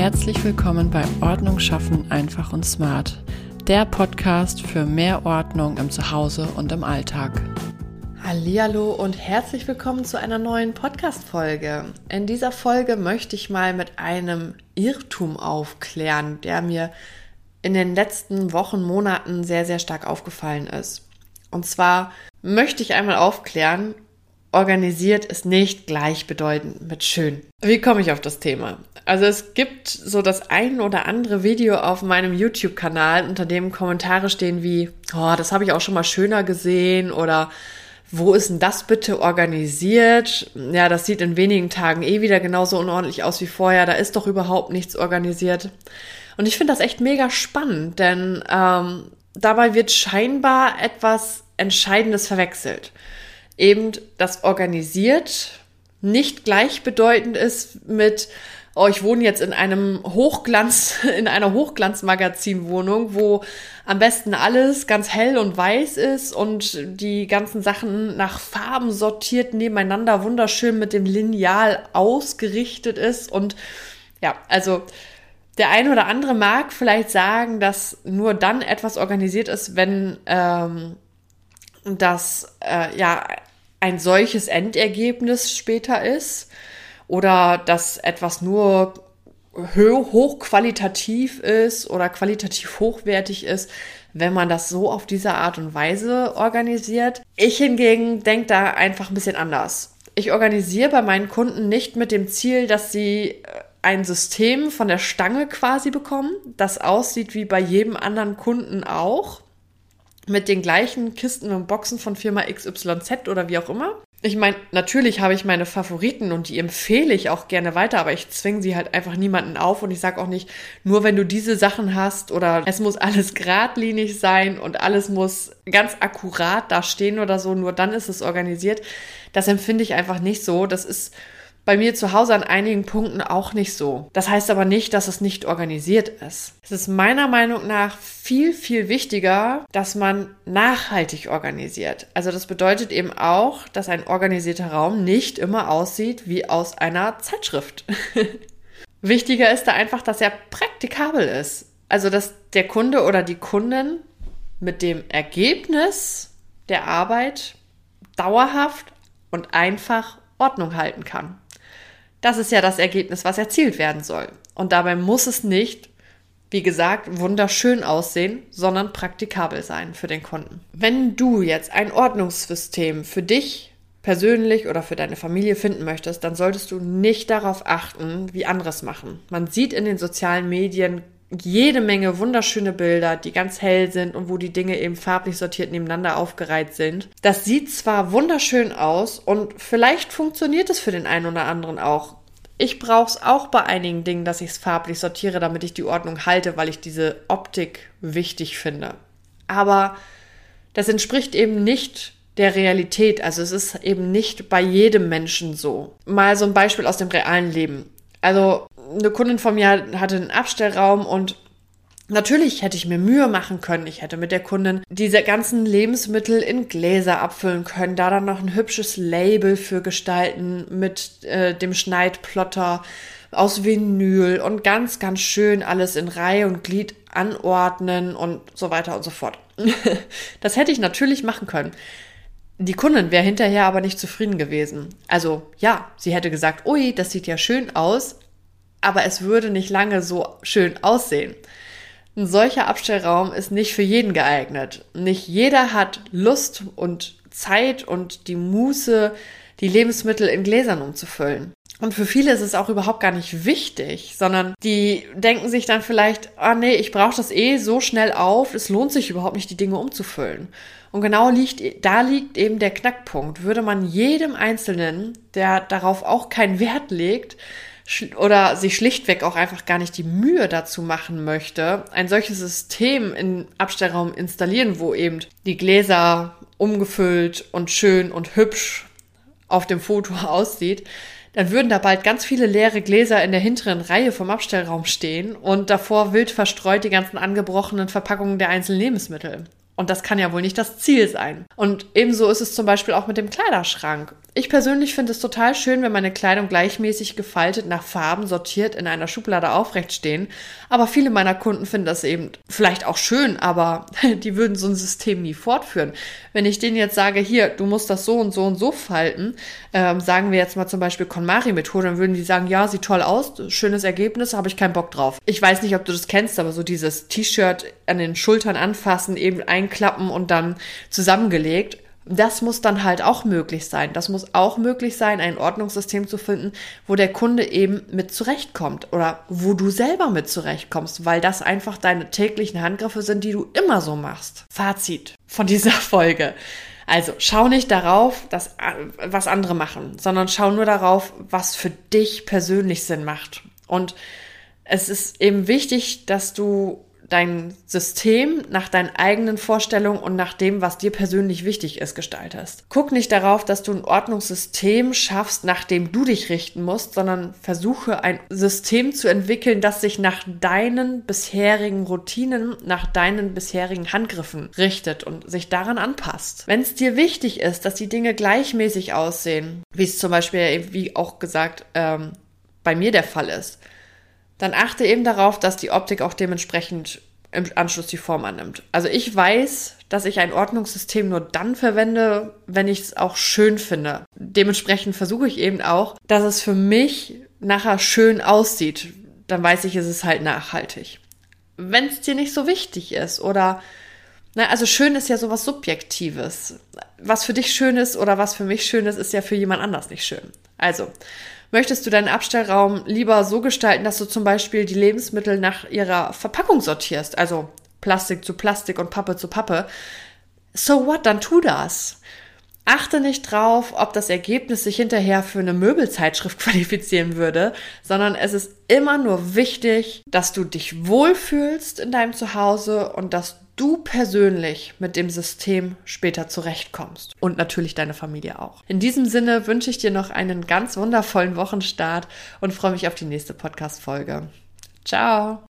Herzlich willkommen bei Ordnung schaffen einfach und smart, der Podcast für mehr Ordnung im Zuhause und im Alltag. Hallo und herzlich willkommen zu einer neuen Podcast Folge. In dieser Folge möchte ich mal mit einem Irrtum aufklären, der mir in den letzten Wochen, Monaten sehr sehr stark aufgefallen ist. Und zwar möchte ich einmal aufklären, organisiert ist nicht gleichbedeutend mit schön. Wie komme ich auf das Thema? Also es gibt so das ein oder andere Video auf meinem YouTube-Kanal, unter dem Kommentare stehen wie, oh, das habe ich auch schon mal schöner gesehen oder wo ist denn das bitte organisiert? Ja, das sieht in wenigen Tagen eh wieder genauso unordentlich aus wie vorher. Da ist doch überhaupt nichts organisiert. Und ich finde das echt mega spannend, denn ähm, dabei wird scheinbar etwas Entscheidendes verwechselt eben das organisiert nicht gleichbedeutend ist mit, oh, ich wohne jetzt in einem Hochglanz, in einer Hochglanzmagazinwohnung, wo am besten alles ganz hell und weiß ist und die ganzen Sachen nach Farben sortiert nebeneinander wunderschön mit dem Lineal ausgerichtet ist und ja, also der eine oder andere mag vielleicht sagen, dass nur dann etwas organisiert ist, wenn ähm, das äh, ja ein solches Endergebnis später ist oder dass etwas nur hochqualitativ ist oder qualitativ hochwertig ist, wenn man das so auf diese Art und Weise organisiert. Ich hingegen denke da einfach ein bisschen anders. Ich organisiere bei meinen Kunden nicht mit dem Ziel, dass sie äh, ein System von der Stange quasi bekommen, das aussieht wie bei jedem anderen Kunden auch, mit den gleichen Kisten und Boxen von Firma XYZ oder wie auch immer. Ich meine, natürlich habe ich meine Favoriten und die empfehle ich auch gerne weiter, aber ich zwinge sie halt einfach niemanden auf und ich sage auch nicht, nur wenn du diese Sachen hast oder es muss alles geradlinig sein und alles muss ganz akkurat da stehen oder so, nur dann ist es organisiert. Das empfinde ich einfach nicht so. Das ist bei mir zu Hause an einigen Punkten auch nicht so. Das heißt aber nicht, dass es nicht organisiert ist. Es ist meiner Meinung nach viel, viel wichtiger, dass man nachhaltig organisiert. Also das bedeutet eben auch, dass ein organisierter Raum nicht immer aussieht wie aus einer Zeitschrift. Wichtiger ist da einfach, dass er praktikabel ist. Also dass der Kunde oder die Kundin mit dem Ergebnis der Arbeit dauerhaft und einfach Ordnung halten kann. Das ist ja das Ergebnis, was erzielt werden soll. Und dabei muss es nicht, wie gesagt, wunderschön aussehen, sondern praktikabel sein für den Kunden. Wenn du jetzt ein Ordnungssystem für dich persönlich oder für deine Familie finden möchtest, dann solltest du nicht darauf achten, wie anderes machen. Man sieht in den sozialen Medien jede Menge wunderschöne Bilder, die ganz hell sind und wo die Dinge eben farblich sortiert nebeneinander aufgereiht sind. Das sieht zwar wunderschön aus und vielleicht funktioniert es für den einen oder anderen auch. Ich brauche es auch bei einigen Dingen, dass ich es farblich sortiere, damit ich die Ordnung halte, weil ich diese Optik wichtig finde. Aber das entspricht eben nicht der Realität. Also es ist eben nicht bei jedem Menschen so. Mal so ein Beispiel aus dem realen Leben. Also eine Kundin von mir hatte einen Abstellraum und Natürlich hätte ich mir Mühe machen können. Ich hätte mit der Kundin diese ganzen Lebensmittel in Gläser abfüllen können, da dann noch ein hübsches Label für gestalten mit äh, dem Schneidplotter aus Vinyl und ganz, ganz schön alles in Reihe und Glied anordnen und so weiter und so fort. das hätte ich natürlich machen können. Die Kundin wäre hinterher aber nicht zufrieden gewesen. Also ja, sie hätte gesagt, ui, das sieht ja schön aus, aber es würde nicht lange so schön aussehen. Ein solcher Abstellraum ist nicht für jeden geeignet. Nicht jeder hat Lust und Zeit und die Muße, die Lebensmittel in Gläsern umzufüllen. Und für viele ist es auch überhaupt gar nicht wichtig, sondern die denken sich dann vielleicht, ah nee, ich brauche das eh so schnell auf, es lohnt sich überhaupt nicht, die Dinge umzufüllen. Und genau liegt, da liegt eben der Knackpunkt. Würde man jedem Einzelnen, der darauf auch keinen Wert legt, oder sich schlichtweg auch einfach gar nicht die Mühe dazu machen möchte, ein solches System in Abstellraum installieren, wo eben die Gläser umgefüllt und schön und hübsch auf dem Foto aussieht, dann würden da bald ganz viele leere Gläser in der hinteren Reihe vom Abstellraum stehen und davor wild verstreut die ganzen angebrochenen Verpackungen der einzelnen Lebensmittel. Und das kann ja wohl nicht das Ziel sein. Und ebenso ist es zum Beispiel auch mit dem Kleiderschrank. Ich persönlich finde es total schön, wenn meine Kleidung gleichmäßig gefaltet nach Farben sortiert in einer Schublade aufrecht stehen. Aber viele meiner Kunden finden das eben vielleicht auch schön, aber die würden so ein System nie fortführen. Wenn ich denen jetzt sage, hier, du musst das so und so und so falten, ähm, sagen wir jetzt mal zum Beispiel KonMari-Methode, dann würden die sagen, ja, sieht toll aus, schönes Ergebnis, habe ich keinen Bock drauf. Ich weiß nicht, ob du das kennst, aber so dieses T-Shirt an den Schultern anfassen, eben einklappen und dann zusammengelegt das muss dann halt auch möglich sein. Das muss auch möglich sein, ein Ordnungssystem zu finden, wo der Kunde eben mit zurechtkommt oder wo du selber mit zurechtkommst, weil das einfach deine täglichen Handgriffe sind, die du immer so machst. Fazit von dieser Folge. Also schau nicht darauf, dass, was andere machen, sondern schau nur darauf, was für dich persönlich Sinn macht. Und es ist eben wichtig, dass du dein System nach deinen eigenen Vorstellungen und nach dem, was dir persönlich wichtig ist, gestaltest. Guck nicht darauf, dass du ein Ordnungssystem schaffst, nach dem du dich richten musst, sondern versuche ein System zu entwickeln, das sich nach deinen bisherigen Routinen, nach deinen bisherigen Handgriffen richtet und sich daran anpasst. Wenn es dir wichtig ist, dass die Dinge gleichmäßig aussehen, wie es zum Beispiel, wie auch gesagt, ähm, bei mir der Fall ist, dann achte eben darauf, dass die Optik auch dementsprechend im Anschluss die Form annimmt. Also ich weiß, dass ich ein Ordnungssystem nur dann verwende, wenn ich es auch schön finde. Dementsprechend versuche ich eben auch, dass es für mich nachher schön aussieht. Dann weiß ich, ist es halt nachhaltig. Wenn es dir nicht so wichtig ist oder na, also schön ist ja sowas Subjektives. Was für dich schön ist oder was für mich schön ist, ist ja für jemand anders nicht schön. Also, möchtest du deinen Abstellraum lieber so gestalten, dass du zum Beispiel die Lebensmittel nach ihrer Verpackung sortierst, also Plastik zu Plastik und Pappe zu Pappe. So what, dann tu das. Achte nicht drauf, ob das Ergebnis sich hinterher für eine Möbelzeitschrift qualifizieren würde, sondern es ist immer nur wichtig, dass du dich wohlfühlst in deinem Zuhause und dass du persönlich mit dem System später zurechtkommst. Und natürlich deine Familie auch. In diesem Sinne wünsche ich dir noch einen ganz wundervollen Wochenstart und freue mich auf die nächste Podcast-Folge. Ciao!